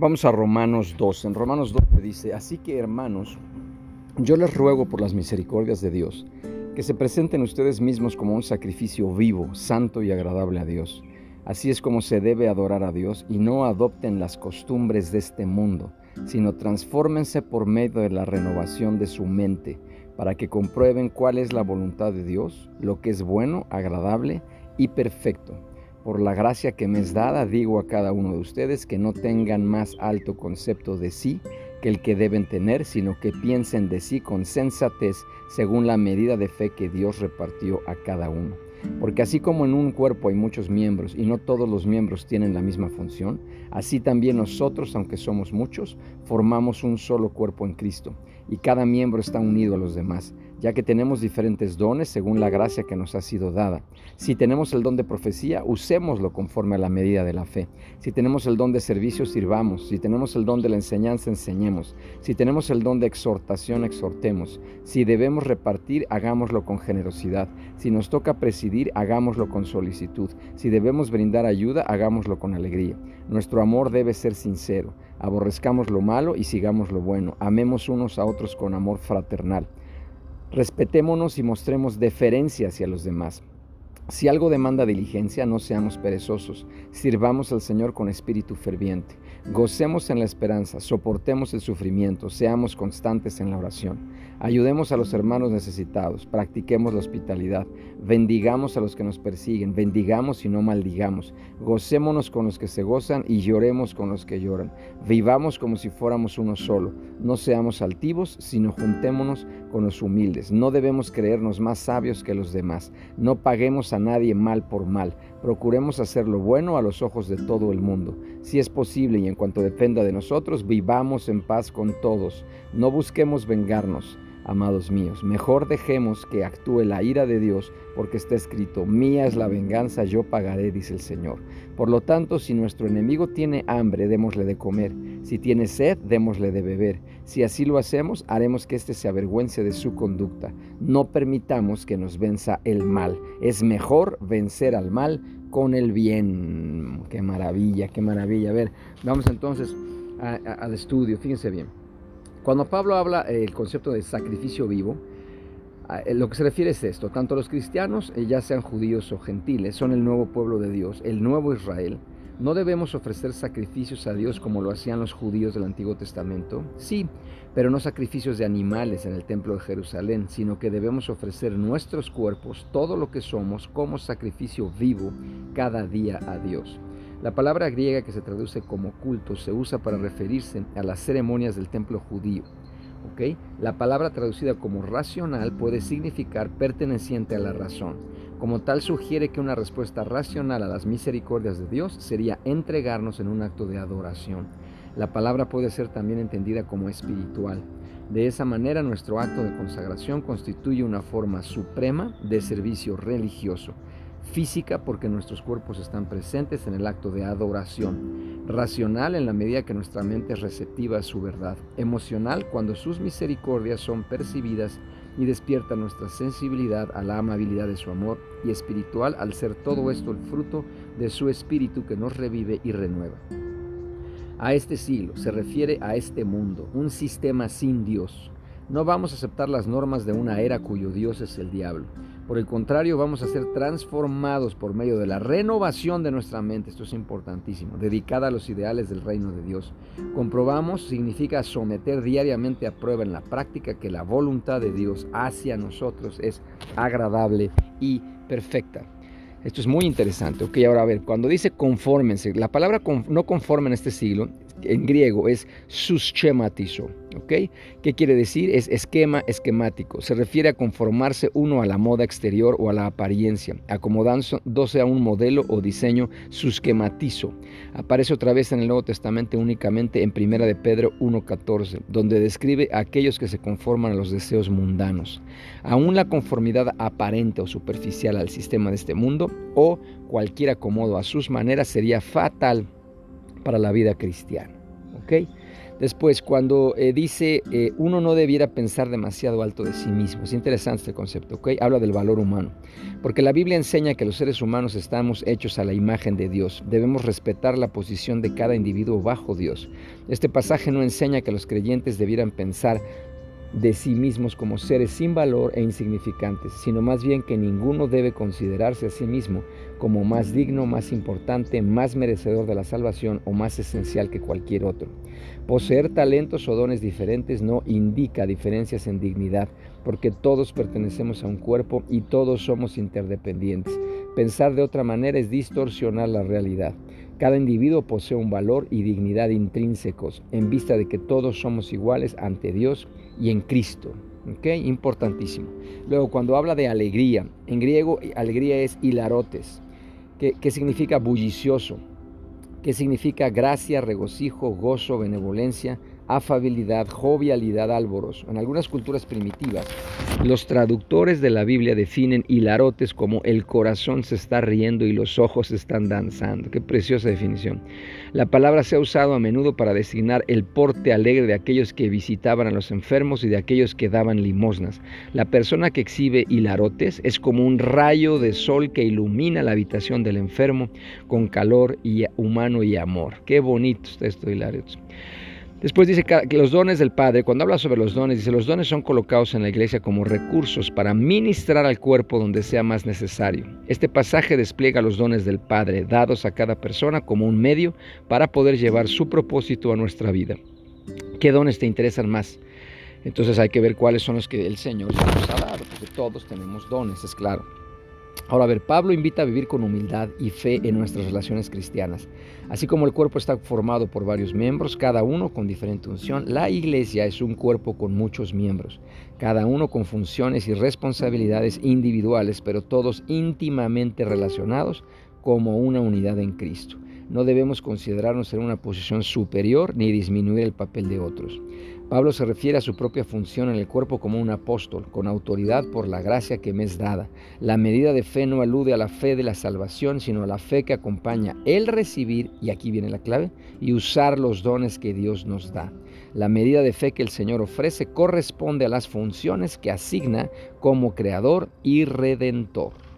Vamos a Romanos 2. En Romanos 2 dice, así que hermanos, yo les ruego por las misericordias de Dios, que se presenten ustedes mismos como un sacrificio vivo, santo y agradable a Dios. Así es como se debe adorar a Dios y no adopten las costumbres de este mundo, sino transfórmense por medio de la renovación de su mente, para que comprueben cuál es la voluntad de Dios, lo que es bueno, agradable y perfecto. Por la gracia que me es dada, digo a cada uno de ustedes que no tengan más alto concepto de sí que el que deben tener, sino que piensen de sí con sensatez según la medida de fe que Dios repartió a cada uno. Porque así como en un cuerpo hay muchos miembros y no todos los miembros tienen la misma función, así también nosotros, aunque somos muchos, formamos un solo cuerpo en Cristo, y cada miembro está unido a los demás ya que tenemos diferentes dones según la gracia que nos ha sido dada. Si tenemos el don de profecía, usémoslo conforme a la medida de la fe. Si tenemos el don de servicio, sirvamos. Si tenemos el don de la enseñanza, enseñemos. Si tenemos el don de exhortación, exhortemos. Si debemos repartir, hagámoslo con generosidad. Si nos toca presidir, hagámoslo con solicitud. Si debemos brindar ayuda, hagámoslo con alegría. Nuestro amor debe ser sincero. Aborrezcamos lo malo y sigamos lo bueno. Amemos unos a otros con amor fraternal. Respetémonos y mostremos deferencia hacia los demás. Si algo demanda diligencia, no seamos perezosos, sirvamos al Señor con espíritu ferviente, gocemos en la esperanza, soportemos el sufrimiento, seamos constantes en la oración, ayudemos a los hermanos necesitados, practiquemos la hospitalidad, bendigamos a los que nos persiguen, bendigamos y no maldigamos, gocémonos con los que se gozan y lloremos con los que lloran, vivamos como si fuéramos uno solo, no seamos altivos, sino juntémonos con los humildes, no debemos creernos más sabios que los demás, no paguemos a nadie mal por mal. Procuremos hacer lo bueno a los ojos de todo el mundo. Si es posible y en cuanto dependa de nosotros, vivamos en paz con todos. No busquemos vengarnos amados míos. Mejor dejemos que actúe la ira de Dios, porque está escrito, mía es la venganza, yo pagaré, dice el Señor. Por lo tanto, si nuestro enemigo tiene hambre, démosle de comer. Si tiene sed, démosle de beber. Si así lo hacemos, haremos que éste se avergüence de su conducta. No permitamos que nos venza el mal. Es mejor vencer al mal con el bien. Qué maravilla, qué maravilla. A ver, vamos entonces al estudio. Fíjense bien. Cuando Pablo habla eh, el concepto de sacrificio vivo, eh, lo que se refiere es esto, tanto los cristianos, eh, ya sean judíos o gentiles, son el nuevo pueblo de Dios, el nuevo Israel. No debemos ofrecer sacrificios a Dios como lo hacían los judíos del Antiguo Testamento, sí, pero no sacrificios de animales en el templo de Jerusalén, sino que debemos ofrecer nuestros cuerpos, todo lo que somos, como sacrificio vivo cada día a Dios. La palabra griega que se traduce como culto se usa para referirse a las ceremonias del templo judío. La palabra traducida como racional puede significar perteneciente a la razón. Como tal sugiere que una respuesta racional a las misericordias de Dios sería entregarnos en un acto de adoración. La palabra puede ser también entendida como espiritual. De esa manera nuestro acto de consagración constituye una forma suprema de servicio religioso física porque nuestros cuerpos están presentes en el acto de adoración, racional en la medida que nuestra mente es receptiva a su verdad, emocional cuando sus misericordias son percibidas y despierta nuestra sensibilidad a la amabilidad de su amor, y espiritual al ser todo esto el fruto de su espíritu que nos revive y renueva. A este siglo se refiere a este mundo, un sistema sin Dios. No vamos a aceptar las normas de una era cuyo Dios es el diablo. Por el contrario, vamos a ser transformados por medio de la renovación de nuestra mente, esto es importantísimo, dedicada a los ideales del reino de Dios. Comprobamos significa someter diariamente a prueba en la práctica que la voluntad de Dios hacia nosotros es agradable y perfecta. Esto es muy interesante. Ok, ahora a ver, cuando dice confórmense, la palabra no conforme en este siglo en griego es suschematizo. ¿ok? ¿Qué quiere decir? Es esquema esquemático. Se refiere a conformarse uno a la moda exterior o a la apariencia, acomodándose a un modelo o diseño susquematizo. Aparece otra vez en el Nuevo Testamento únicamente en 1 de Pedro 1.14, donde describe a aquellos que se conforman a los deseos mundanos. Aún la conformidad aparente o superficial al sistema de este mundo o cualquier acomodo a sus maneras sería fatal para la vida cristiana. Después, cuando eh, dice eh, uno no debiera pensar demasiado alto de sí mismo, es interesante este concepto, ¿ok? Habla del valor humano, porque la Biblia enseña que los seres humanos estamos hechos a la imagen de Dios, debemos respetar la posición de cada individuo bajo Dios. Este pasaje no enseña que los creyentes debieran pensar de sí mismos como seres sin valor e insignificantes, sino más bien que ninguno debe considerarse a sí mismo como más digno, más importante, más merecedor de la salvación o más esencial que cualquier otro. Poseer talentos o dones diferentes no indica diferencias en dignidad, porque todos pertenecemos a un cuerpo y todos somos interdependientes. Pensar de otra manera es distorsionar la realidad. Cada individuo posee un valor y dignidad intrínsecos en vista de que todos somos iguales ante Dios y en Cristo. ¿Okay? Importantísimo. Luego, cuando habla de alegría, en griego alegría es hilarotes, que significa bullicioso, que significa gracia, regocijo, gozo, benevolencia, afabilidad, jovialidad, alborozo. En algunas culturas primitivas, los traductores de la Biblia definen hilarotes como el corazón se está riendo y los ojos están danzando. Qué preciosa definición. La palabra se ha usado a menudo para designar el porte alegre de aquellos que visitaban a los enfermos y de aquellos que daban limosnas. La persona que exhibe hilarotes es como un rayo de sol que ilumina la habitación del enfermo con calor y humano y amor. Qué bonito está esto hilarotes. Después dice que los dones del Padre, cuando habla sobre los dones, dice los dones son colocados en la iglesia como recursos para ministrar al cuerpo donde sea más necesario. Este pasaje despliega los dones del Padre dados a cada persona como un medio para poder llevar su propósito a nuestra vida. ¿Qué dones te interesan más? Entonces hay que ver cuáles son los que el Señor nos ha dado, porque todos tenemos dones, es claro. Ahora, a ver, Pablo invita a vivir con humildad y fe en nuestras relaciones cristianas. Así como el cuerpo está formado por varios miembros, cada uno con diferente unción, la iglesia es un cuerpo con muchos miembros, cada uno con funciones y responsabilidades individuales, pero todos íntimamente relacionados como una unidad en Cristo. No debemos considerarnos en una posición superior ni disminuir el papel de otros. Pablo se refiere a su propia función en el cuerpo como un apóstol, con autoridad por la gracia que me es dada. La medida de fe no alude a la fe de la salvación, sino a la fe que acompaña el recibir, y aquí viene la clave, y usar los dones que Dios nos da. La medida de fe que el Señor ofrece corresponde a las funciones que asigna como creador y redentor.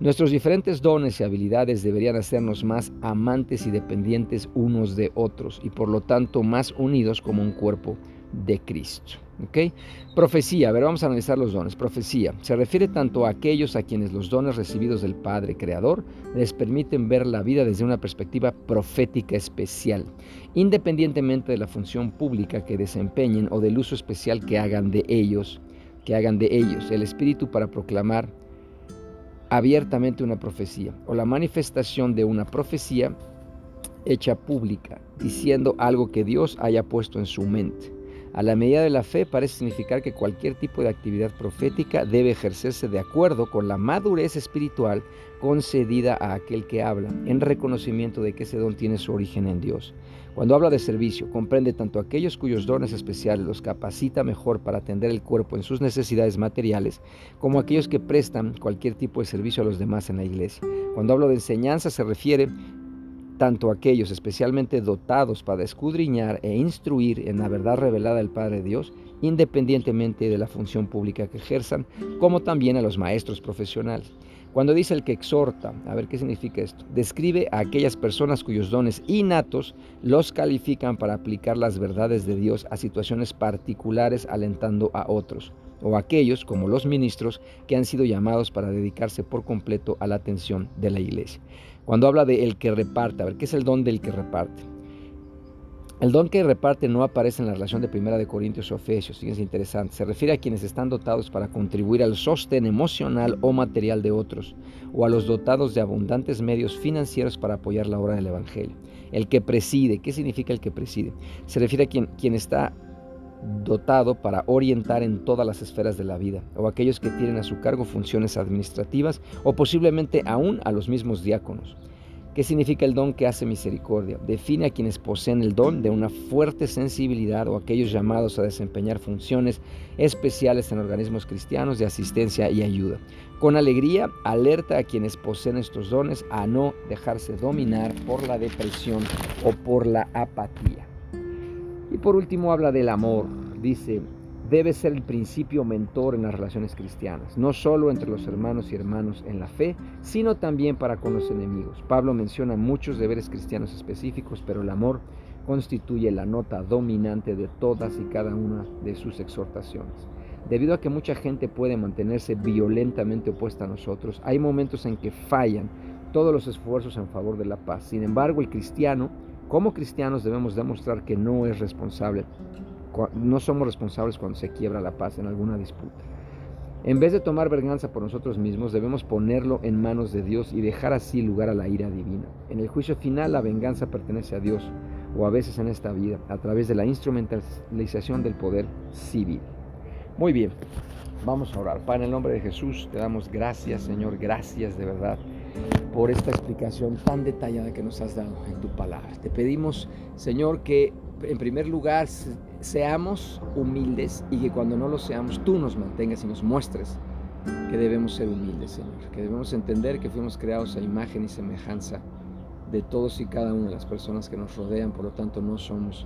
Nuestros diferentes dones y habilidades deberían hacernos más amantes y dependientes unos de otros y por lo tanto más unidos como un cuerpo de Cristo. Profecía, a ver, vamos a analizar los dones. Profecía se refiere tanto a aquellos a quienes los dones recibidos del Padre Creador les permiten ver la vida desde una perspectiva profética especial, independientemente de la función pública que desempeñen o del uso especial que hagan de ellos, que hagan de ellos. El Espíritu para proclamar abiertamente una profecía o la manifestación de una profecía hecha pública, diciendo algo que Dios haya puesto en su mente. A la medida de la fe parece significar que cualquier tipo de actividad profética debe ejercerse de acuerdo con la madurez espiritual concedida a aquel que habla, en reconocimiento de que ese don tiene su origen en Dios. Cuando habla de servicio, comprende tanto aquellos cuyos dones especiales los capacita mejor para atender el cuerpo en sus necesidades materiales, como aquellos que prestan cualquier tipo de servicio a los demás en la iglesia. Cuando hablo de enseñanza se refiere tanto aquellos especialmente dotados para escudriñar e instruir en la verdad revelada del Padre Dios, independientemente de la función pública que ejerzan, como también a los maestros profesionales. Cuando dice el que exhorta, a ver qué significa esto, describe a aquellas personas cuyos dones innatos los califican para aplicar las verdades de Dios a situaciones particulares alentando a otros, o aquellos, como los ministros, que han sido llamados para dedicarse por completo a la atención de la iglesia. Cuando habla de el que reparte, a ver, ¿qué es el don del que reparte? El don que reparte no aparece en la relación de Primera de Corintios o Efesios, fíjense interesante. Se refiere a quienes están dotados para contribuir al sostén emocional o material de otros, o a los dotados de abundantes medios financieros para apoyar la obra del Evangelio. El que preside, ¿qué significa el que preside? Se refiere a quien, quien está dotado para orientar en todas las esferas de la vida, o aquellos que tienen a su cargo funciones administrativas, o posiblemente aún a los mismos diáconos. ¿Qué significa el don que hace misericordia? Define a quienes poseen el don de una fuerte sensibilidad o aquellos llamados a desempeñar funciones especiales en organismos cristianos de asistencia y ayuda. Con alegría, alerta a quienes poseen estos dones a no dejarse dominar por la depresión o por la apatía. Y por último habla del amor. Dice, debe ser el principio mentor en las relaciones cristianas, no solo entre los hermanos y hermanos en la fe, sino también para con los enemigos. Pablo menciona muchos deberes cristianos específicos, pero el amor constituye la nota dominante de todas y cada una de sus exhortaciones. Debido a que mucha gente puede mantenerse violentamente opuesta a nosotros, hay momentos en que fallan todos los esfuerzos en favor de la paz. Sin embargo, el cristiano, como cristianos, debemos demostrar que no es responsable, no somos responsables cuando se quiebra la paz en alguna disputa. En vez de tomar venganza por nosotros mismos, debemos ponerlo en manos de Dios y dejar así lugar a la ira divina. En el juicio final, la venganza pertenece a Dios, o a veces en esta vida, a través de la instrumentalización del poder civil. Muy bien, vamos a orar. Para el nombre de Jesús, te damos gracias, Señor, gracias de verdad por esta explicación tan detallada que nos has dado en tu palabra. Te pedimos, Señor, que en primer lugar seamos humildes y que cuando no lo seamos, tú nos mantengas y nos muestres que debemos ser humildes, Señor, que debemos entender que fuimos creados a imagen y semejanza de todos y cada una de las personas que nos rodean, por lo tanto no somos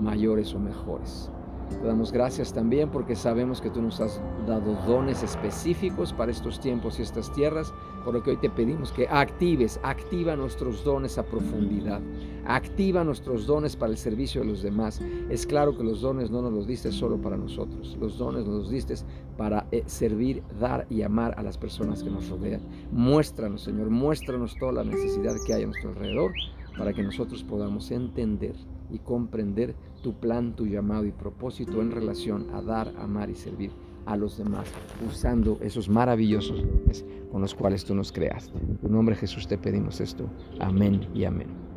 mayores o mejores. Te damos gracias también porque sabemos que tú nos has dado dones específicos para estos tiempos y estas tierras, por lo que hoy te pedimos que actives, activa nuestros dones a profundidad, activa nuestros dones para el servicio de los demás. Es claro que los dones no nos los diste solo para nosotros, los dones nos los diste para eh, servir, dar y amar a las personas que nos rodean. Muéstranos, Señor, muéstranos toda la necesidad que hay a nuestro alrededor para que nosotros podamos entender y comprender tu plan, tu llamado y propósito en relación a dar, amar y servir a los demás, usando esos maravillosos dones con los cuales tú nos creaste. En tu nombre Jesús te pedimos esto. Amén y amén.